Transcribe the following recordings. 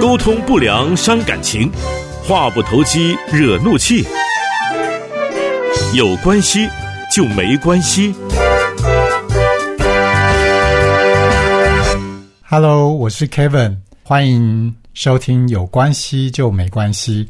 沟通不良伤感情，话不投机惹怒气。有关系就没关系。Hello，我是 Kevin，欢迎收听《有关系就没关系》。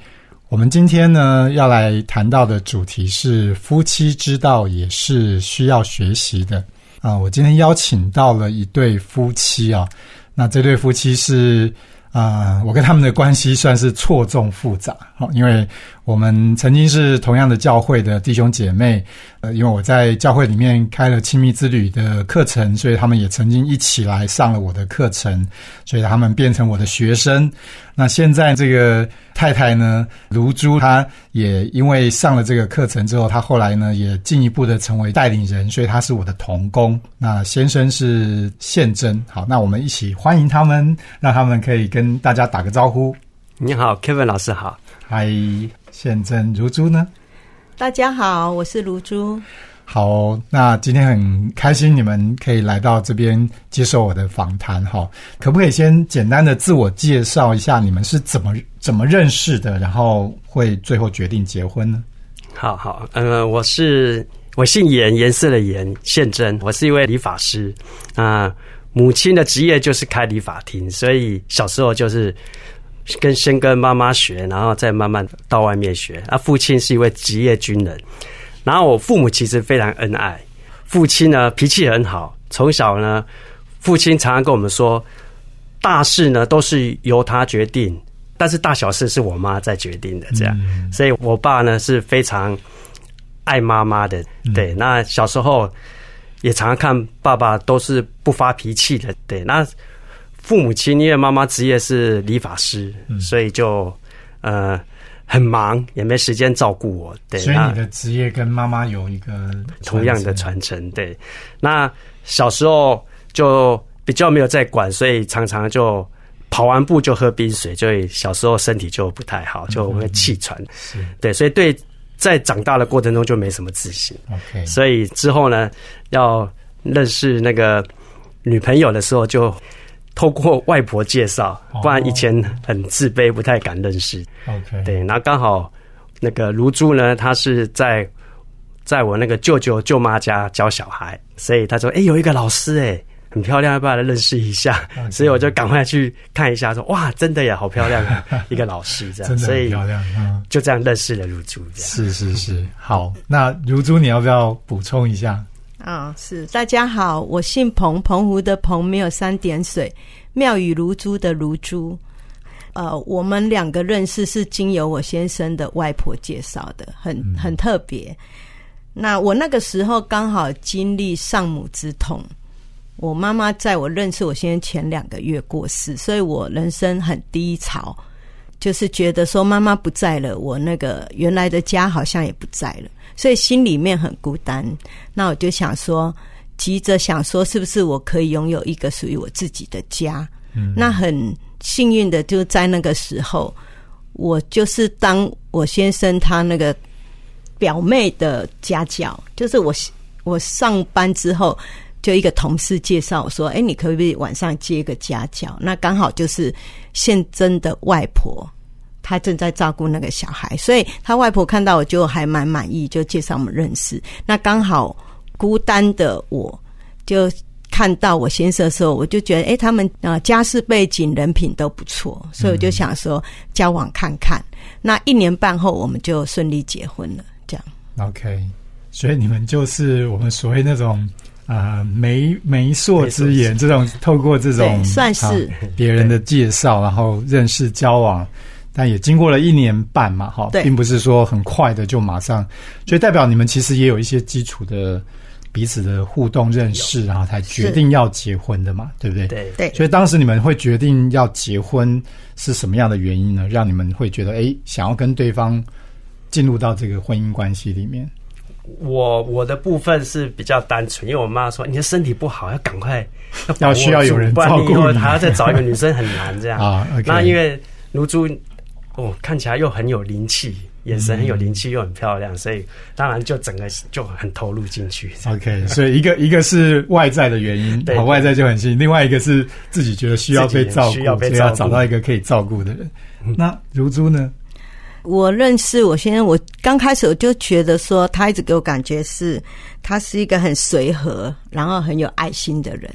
我们今天呢要来谈到的主题是夫妻之道也是需要学习的啊。我今天邀请到了一对夫妻啊，那这对夫妻是啊、我跟他们的关系算是错综复杂，好，因为我们曾经是同样的教会的弟兄姐妹，呃，因为我在教会里面开了亲密之旅的课程，所以他们也曾经一起来上了我的课程，所以他们变成我的学生。那现在这个太太呢，卢珠，她也因为上了这个课程之后，她后来呢也进一步的成为带领人，所以她是我的童工。那先生是宪真，好，那我们一起欢迎他们，让他们可以跟大家打个招呼。你好，Kevin 老师好。嗨，现真，如珠呢？大家好，我是如珠。好，那今天很开心你们可以来到这边接受我的访谈哈，可不可以先简单的自我介绍一下你们是怎么怎么认识的，然后会最后决定结婚呢？好好，呃，我是我姓严，颜色的颜，宪真，我是一位理发师啊、母亲的职业就是开理发厅，所以小时候就是跟先跟妈妈学，然后再慢慢到外面学。啊，父亲是一位职业军人，然后我父母其实非常恩爱，父亲呢脾气很好，从小呢，父亲常常跟我们说，大事呢都是由他决定。但是大小事是我妈在决定的，这样，所以我爸呢是非常爱妈妈的，对。那小时候也常常看爸爸都是不发脾气的，对。那父母亲因为妈妈职业是理发师，所以就呃很忙，也没时间照顾我，对。那所以你的职业跟妈妈有一个同样的传传承，对。那小时候就比较没有在管，所以常常就跑完步就喝冰水，所以小时候身体就不太好，就会气喘，是对。所以对在长大的过程中就没什么自信，OK，所以之后呢，要认识那个女朋友的时候就。透过外婆介绍，不然以前很自卑，不太敢认识。OK，对，然后刚好那个卢珠呢，她是在在我那个舅舅舅妈家教小孩，所以她说：“哎、有一个老师哎、很漂亮，要不要来认识一下？” 所以我就赶快去看一下，说：“哇，真的呀，好漂亮啊，一个老师这样。”真的所以漂亮，嗯，就这样认识了如珠，这样。是是是，好，那如珠你要不要补充一下？啊、是大家好，我姓彭，澎湖的彭没有三点水，妙语如珠的如珠。呃，我们两个认识是经由我先生的外婆介绍的，很很特别。那我那个时候刚好经历丧母之痛，我妈妈在我认识我先生前两个月过世，所以我人生很低潮，就是觉得说妈妈不在了，我那个原来的家好像也不在了，所以心里面很孤单。那我就想说，急着想说，是不是我可以拥有一个属于我自己的家？嗯，那很幸运的就在那个时候，我就是当我先生他那个表妹的家教，就是我我上班之后，就一个同事介绍说：“哎，你可不可以晚上接个家教？”那刚好就是现真的外婆，她正在照顾那个小孩，所以她外婆看到我就还蛮满意，就介绍我们认识。那刚好孤单的我就。看到我先生的时候，我就觉得，哎，他们啊、呃家世背景、人品都不错，所以我就想说交往看看。那一年半后，我们就顺利结婚了。这样，OK，所以你们就是我们所谓那种啊、呃媒媒妁之言，这种透过这种算是啊别人的介绍，然后认识交往，但也经过了一年半嘛，哈，并不是说很快的就马上，所以代表你们其实也有一些基础的彼此的互动认识，然后才决定要结婚的嘛，对不对？对对所以当时你们会决定要结婚是什么样的原因呢？让你们会觉得哎，想要跟对方进入到这个婚姻关系里面？我我的部分是比较单纯，因为我妈说你的身体不好，要赶快要要需要有人照顾还要再找一个女生很难这样 啊那因为如珠哦，看起来又很有灵气，眼神很有灵气，又很漂亮，所以当然就整个就很投入进去。OK，所以一个一个是外在的原因，对好，外在就很吸引；另外一个是自己觉得需要被照顾，需要被所以要找到一个可以照顾的人。那如珠呢？我认识我先生，我刚开始我就觉得说，他一直给我感觉是，他是一个很随和，然后很有爱心的人，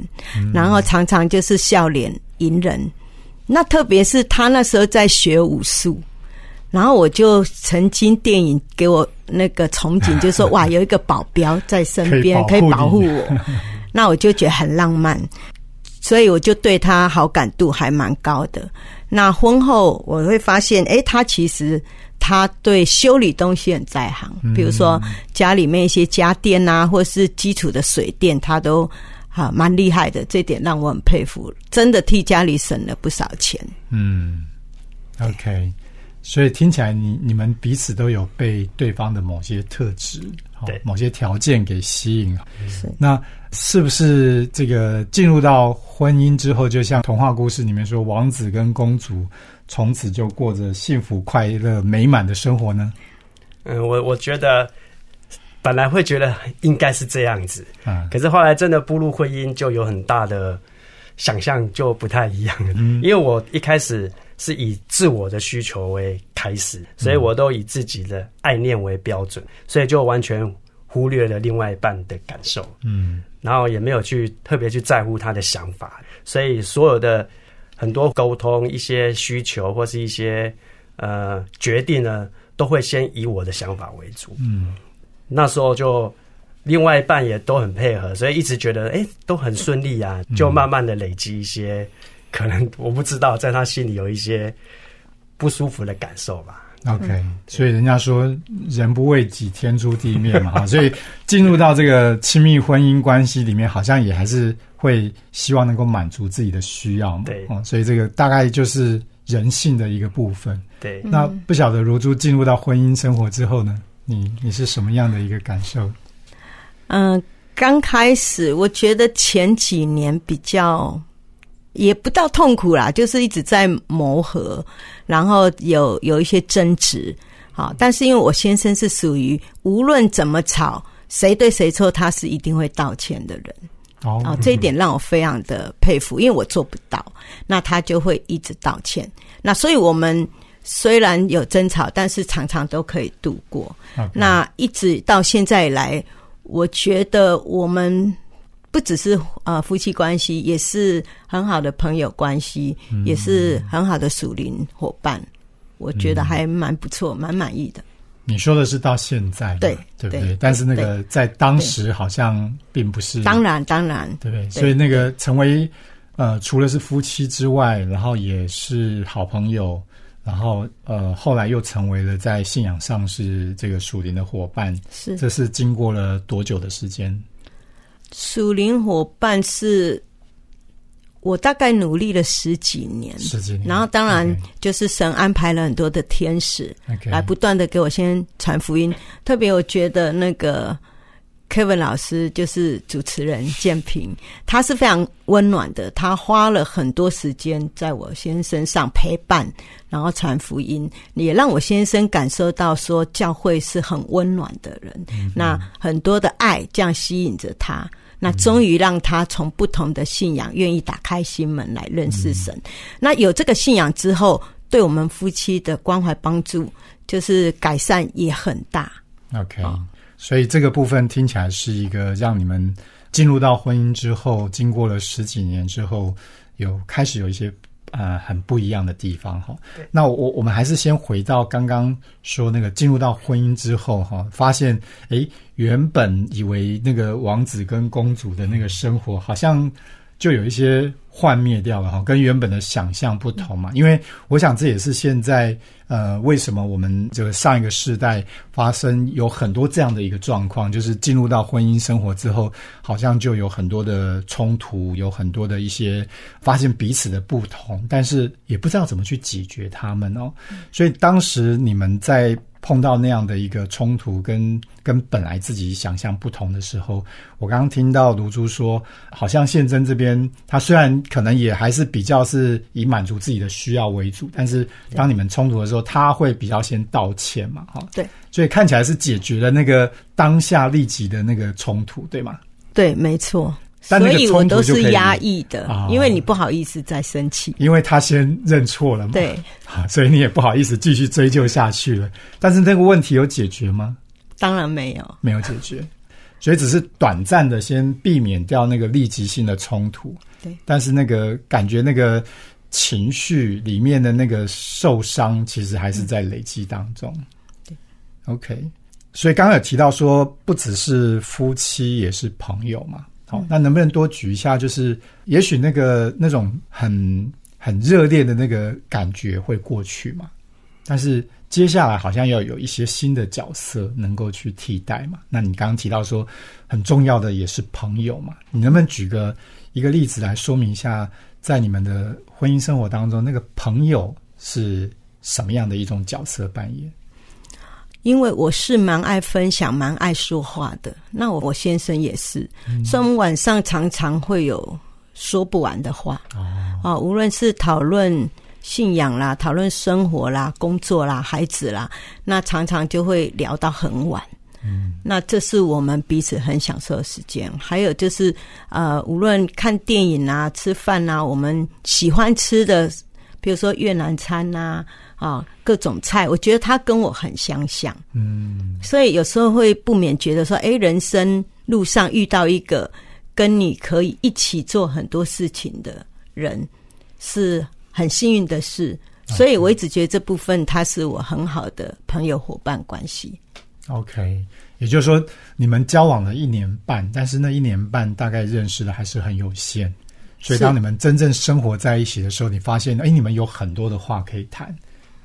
然后常常就是笑脸迎人。那特别是他那时候在学武术，然后我就曾经电影给我那个憧憬，就说哇，有一个保镖在身边可以保护我，那我就觉得很浪漫，所以我就对他好感度还蛮高的。那婚后我会发现，诶，他其实他对修理东西很在行，比如说家里面一些家电啊，或是基础的水电，他都啊蛮厉害的，这点让我很佩服，真的替家里省了不少钱。嗯，OK，所以听起来你你们彼此都有被对方的某些特质、好对某些条件给吸引。是那是不是这个进入到婚姻之后，就像童话故事里面说，王子跟公主从此就过着幸福、快乐、美满的生活呢？嗯，我我觉得本来会觉得应该是这样子，啊，可是后来真的步入婚姻，就有很大的想象就不太一样了。嗯因为我一开始是以自我的需求为开始，所以我都以自己的爱念为标准，所以就完全忽略了另外一半的感受，嗯。然后也没有去特别去在乎他的想法，所以所有的很多沟通、一些需求或是一些呃决定呢，都会先以我的想法为主。嗯。那时候就另外一半也都很配合，所以一直觉得哎、诶都很顺利啊，就慢慢的累积一些，可能我不知道在他心里有一些不舒服的感受吧。，OK，所以人家说人不为己，天诛地灭嘛，哈所以进入到这个亲密婚姻关系里面，好像也还是会希望能够满足自己的需要嘛，对哦，所以这个大概就是人性的一个部分。对，那不晓得如珠进入到婚姻生活之后呢，你你是什么样的一个感受？嗯，刚开始我觉得前几年比较也不到痛苦啦，就是一直在磨合，然后有有一些争执。好，但是因为我先生是属于无论怎么吵，谁对谁错，他是一定会道歉的人。哦哦，这一点让我非常的佩服，因为我做不到，那他就会一直道歉。那所以我们虽然有争吵，但是常常都可以度过。那一直到现在以来，我觉得我们不只是呃夫妻关系，也是很好的朋友关系，也是很好的属灵伙伴。我觉得还蛮不错，蛮满意的。你说的是到现在，对对不对？对但是那个在当时好像并不是，当然，当然，对不对？所以那个成为呃，除了是夫妻之外，然后也是好朋友，然后呃，后来又成为了在信仰上是这个属灵的伙伴。是这是经过了多久的时间？属灵伙伴是。我大概努力了十几年，十几年然后当然就是神安排了很多的天使来不断的给我先传福音。特别我觉得那个 Kevin 老师就是主持人建平，他是非常温暖的，他花了很多时间在我先生身上陪伴，然后传福音，也让我先生感受到说教会是很温暖的人，那很多的爱这样吸引着他。那终于让他从不同的信仰愿意打开心门来认识神。那有这个信仰之后，对我们夫妻的关怀帮助，就是改善也很大。OK，、所以这个部分听起来是一个让你们进入到婚姻之后，经过了十几年之后，有开始有一些呃很不一样的地方哈。那我我们还是先回到刚刚说那个进入到婚姻之后哈，发现诶原本以为那个王子跟公主的那个生活好像就有一些幻灭掉了哈，跟原本的想象不同嘛。因为我想这也是现在呃为什么我们这个上一个世代发生有很多这样的一个状况，就是进入到婚姻生活之后，好像就有很多的冲突，有很多的一些发现彼此的不同，但是也不知道怎么去解决他们哦。所以当时你们在碰到那样的一个冲突，跟跟本来自己想象不同的时候，我刚刚听到卢珠说，好像宪真这边他虽然可能也还是比较是以满足自己的需要为主，但是当你们冲突的时候，他会比较先道歉嘛，哈，对，所以看起来是解决了那个当下立即的那个冲突，对吗？对，没错。但所以我都冲突就可以是压抑的，啊因为你不好意思再生气。因为他先认错了嘛，对，啊，所以你也不好意思继续追究下去了。但是那个问题有解决吗？当然没有。没有解决，所以只是短暂的先避免掉那个立即性的冲突。对，但是那个感觉那个情绪里面的那个受伤，其实还是在累积当中。对，OK。所以刚刚有提到说，不只是夫妻，也是朋友嘛。好，那能不能多举一下？就是也许那个那种很很热烈的那个感觉会过去嘛，但是接下来好像要有一些新的角色能够去替代嘛。那你刚刚提到说很重要的也是朋友嘛，你能不能举个一个例子来说明一下，在你们的婚姻生活当中，那个朋友是什么样的一种角色扮演？因为我是蛮爱分享、蛮爱说话的，那我我先生也是，所以我们晚上常常会有说不完的话。哦，啊，无论是讨论信仰啦、讨论生活啦、工作啦、孩子啦，那常常就会聊到很晚。嗯，那这是我们彼此很享受的时间。还有就是，呃，无论看电影啊、吃饭啊，我们喜欢吃的，比如说越南餐呐、啊，各种菜，我觉得他跟我很相像。嗯，所以有时候会不免觉得说，哎，人生路上遇到一个跟你可以一起做很多事情的人，是很幸运的事。所以我一直觉得这部分他是我很好的朋友伙伴关系。OK，也就是说，你们交往了一年半，但是那一年半大概认识的还是很有限，所以是当你们真正生活在一起的时候，你发现，哎，你们有很多的话可以谈，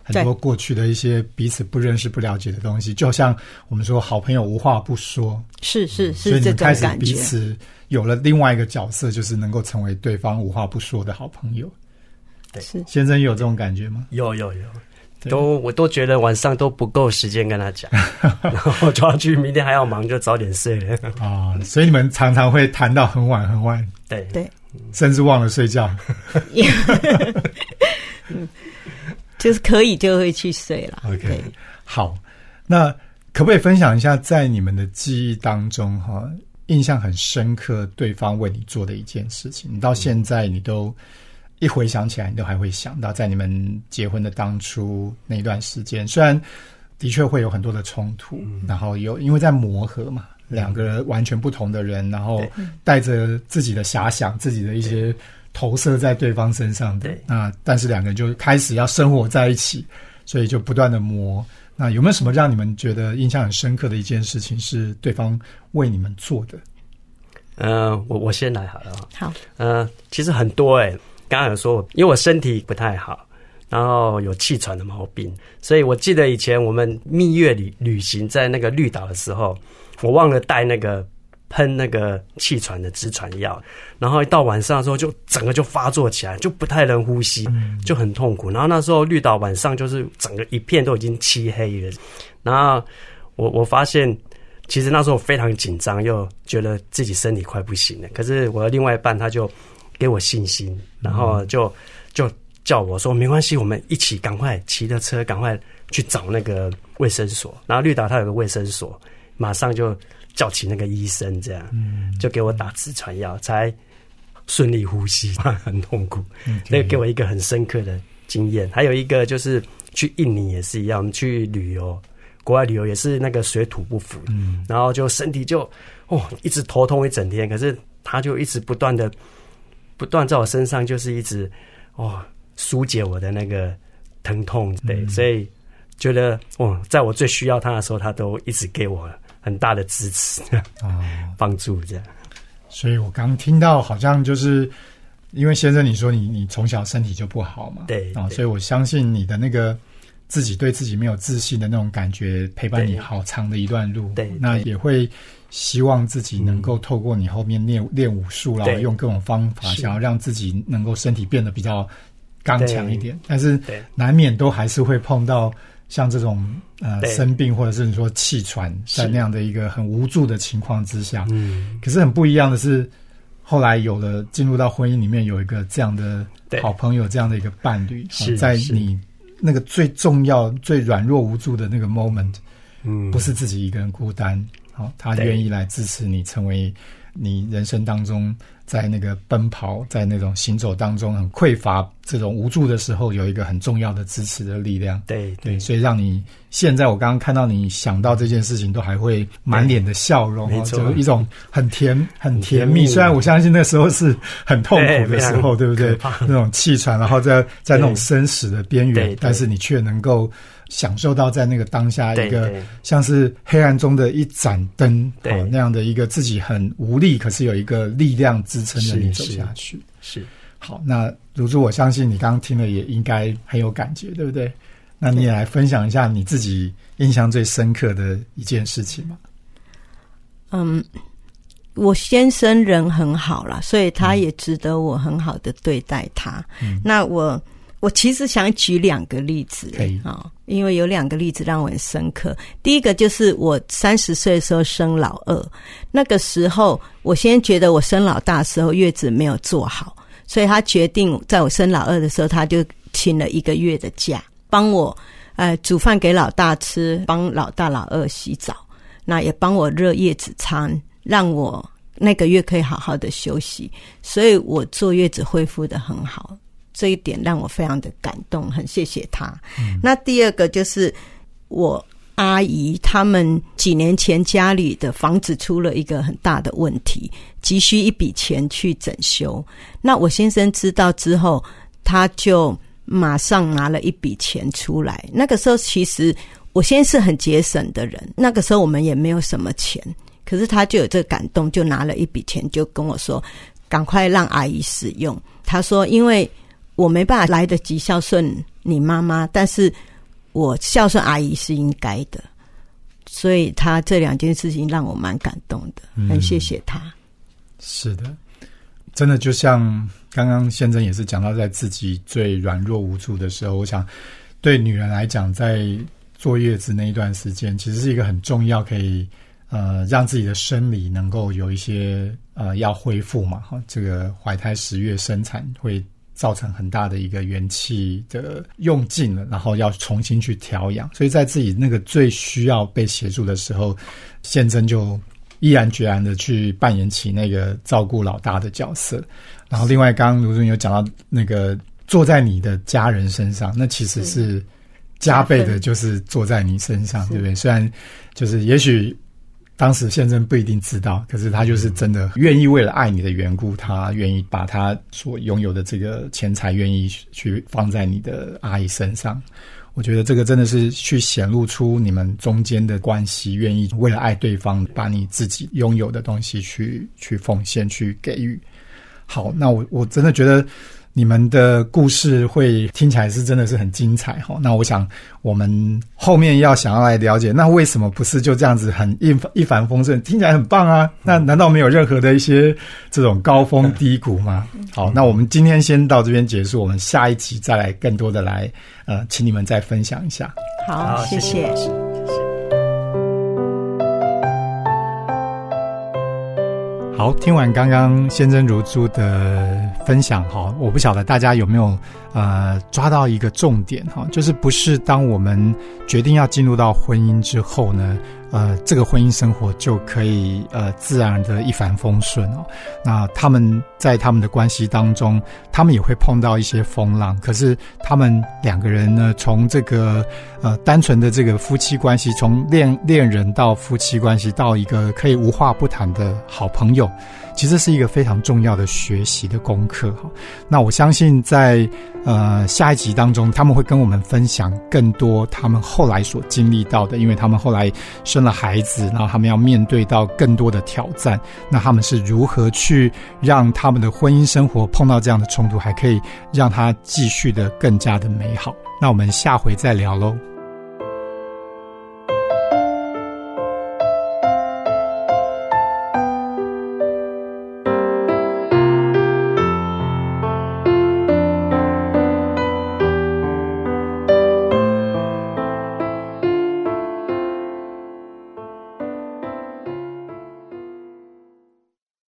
很多过去的一些彼此不认识、不了解的东西，就像我们说，好朋友无话不说，是是是所以开始。彼此有了另外一个角色，就是能够成为对方无话不说的好朋友。是先生有这种感觉吗？有有有，都我都觉得晚上都不够时间跟他讲，然后就要去，明天还要忙，就早点睡了。啊、所以你们常常会谈到很晚很晚，对对甚至忘了睡觉。就是可以就会去睡了。OK，好，那可不可以分享一下，在你们的记忆当中，哈，印象很深刻，对方为你做的一件事情，你到现在你都一回想起来，你都还会想到，在你们结婚的当初那一段时间，虽然的确会有很多的冲突，然后有因为在磨合嘛，两个完全不同的人，然后带着自己的遐想，自己的一些投射在对方身上的对，那但是两个人就开始要生活在一起，所以就不断的磨。那有没有什么让你们觉得印象很深刻的一件事情是对方为你们做的？呃，我我先来好了啊。好，呃，其实很多哎、刚刚有说我，因为我身体不太好，然后有气喘的毛病，所以我记得以前我们蜜月旅旅行在那个绿岛的时候，我忘了带那个喷那个气喘的止喘药，然后一到晚上的时候就整个就发作起来，就不太能呼吸，就很痛苦。然后那时候绿岛晚上就是整个一片都已经漆黑了，然后我我发现。其实那时候我非常紧张，又觉得自己身体快不行了。可是我的另外一半他就给我信心，然后就就叫我说没关系，我们一起赶快骑着车，赶快去找那个卫生所。然后绿岛它有个卫生所，马上就 叫起那个医生，这样就给我打止喘药，才顺利呼吸，很痛苦。那个给我一个很深刻的经验。还有一个就是去印尼也是一样，我们去旅游。国外旅游也是那个水土不服，嗯，然后就身体就哦一直头痛一整天，可是他就一直不断的不断在我身上，就是一直哦疏解我的那个疼痛，对，所以觉得哦，在我最需要他的时候，他都一直给我很大的支持啊、帮助，这样。所以我刚听到好像就是因为先生你说你你从小身体就不好嘛，啊，对。对所以我相信你的那个自己对自己没有自信的那种感觉，陪伴你好长的一段路，对那也会希望自己能够透过你后面练练武术啦，对。用各种方法，想要让自己能够身体变得比较刚强一点，但是对。难免都还是会碰到像这种呃生病或者是你说气喘，是。在那样的一个很无助的情况之下，嗯，可是很不一样的是，后来有了进入到婚姻里面，有一个这样的好朋友，这样的一个伴侣，是好在你那个最重要、最软弱无助的那个 moment，嗯，不是自己一个人孤单，好，他对。愿意来支持你，成为你人生当中在那个奔跑、在那种行走当中很匮乏、这种无助的时候，有一个很重要的支持的力量。对对，所以让你现在我刚刚看到你想到这件事情，都还会满脸的笑容哦，没错。就一种很甜、很甜蜜。虽然我相信那时候是很痛苦的时候，对对不对？那种气喘，然后在在那种生死的边缘但是你却能够享受到在那个当下一个像是黑暗中的一盏灯，对哦，那样的一个自己很无力，可是有一个力量支撑着你走下去。是好，那如珠，我相信你刚刚听了也应该很有感觉，对不对？那你也来分享一下你自己印象最深刻的一件事情吧？嗯，我先生人很好啦，所以他也值得我很好的对待他。嗯那我我其实想举两个例子啊、因为有两个例子让我很深刻。第一个就是我三十岁的时候生老二，那个时候我先觉得我生老大的时候月子没有做好，所以他决定在我生老二的时候，他就请了一个月的假，帮我呃煮饭给老大吃，帮老大老二洗澡。那也帮我热月子餐，让我那个月可以好好的休息，所以我坐月子恢复的很好，这一点让我非常的感动，很谢谢他。那第二个就是我阿姨他们几年前家里的房子出了一个很大的问题，急需一笔钱去整修。那我先生知道之后，他就马上拿了一笔钱出来。那个时候其实我先是很节省的人，那个时候我们也没有什么钱，可是他就有这个感动，就拿了一笔钱，就跟我说：“赶快让阿姨使用。”他说：“因为我没办法来得及孝顺你妈妈，但是我孝顺阿姨是应该的。”所以他这两件事情让我蛮感动的，很谢谢他。是的，真的就像刚刚先生也是讲到，在自己最软弱无助的时候，我想对女人来讲，在坐月子那一段时间，其实是一个很重要，可以呃让自己的生理能够有一些呃要恢复嘛。哈，这个怀胎十月生产会造成很大的一个元气的用尽了，然后要重新去调养，所以在自己那个最需要被协助的时候，宪真就毅然决然的去扮演起那个照顾老大的角色。然后另外，刚刚卢总有讲到那个坐在你的家人身上，那其实是加倍的，就是坐在你身上，对不对？虽然就是也许。当时先生不一定知道，可是他就是真的愿意为了爱你的缘故，他愿意把他所拥有的这个钱财，愿意去放在你的阿姨身上。我觉得这个真的是去显露出你们中间的关系，愿意为了爱对方，把你自己拥有的东西去去奉献、去给予。好，那我我真的觉得你们的故事会听起来是真的是很精彩哈。那我想我们后面要想要来了解，那为什么不是就这样子很一一帆风顺？听起来很棒啊，那难道没有任何的一些这种高峰低谷吗？好，那我们今天先到这边结束，我们下一集再来更多的来呃，请你们再分享一下。好，谢谢。好，听完刚刚先真如珠的分享哈，我不晓得大家有没有呃抓到一个重点哈，就是不是当我们决定要进入到婚姻之后呢，呃，这个婚姻生活就可以呃自然的一帆风顺哦。那他们在他们的关系当中，他们也会碰到一些风浪，可是他们两个人呢，从这个呃单纯的这个夫妻关系，从恋恋人到夫妻关系，到一个可以无话不谈的好朋友。其实是一个非常重要的学习的功课哈。那我相信在呃下一集当中，他们会跟我们分享更多他们后来所经历到的，因为他们后来生了孩子，然后他们要面对到更多的挑战。那他们是如何去让他们的婚姻生活碰到这样的冲突，还可以让它继续的更加的美好？那我们下回再聊喽。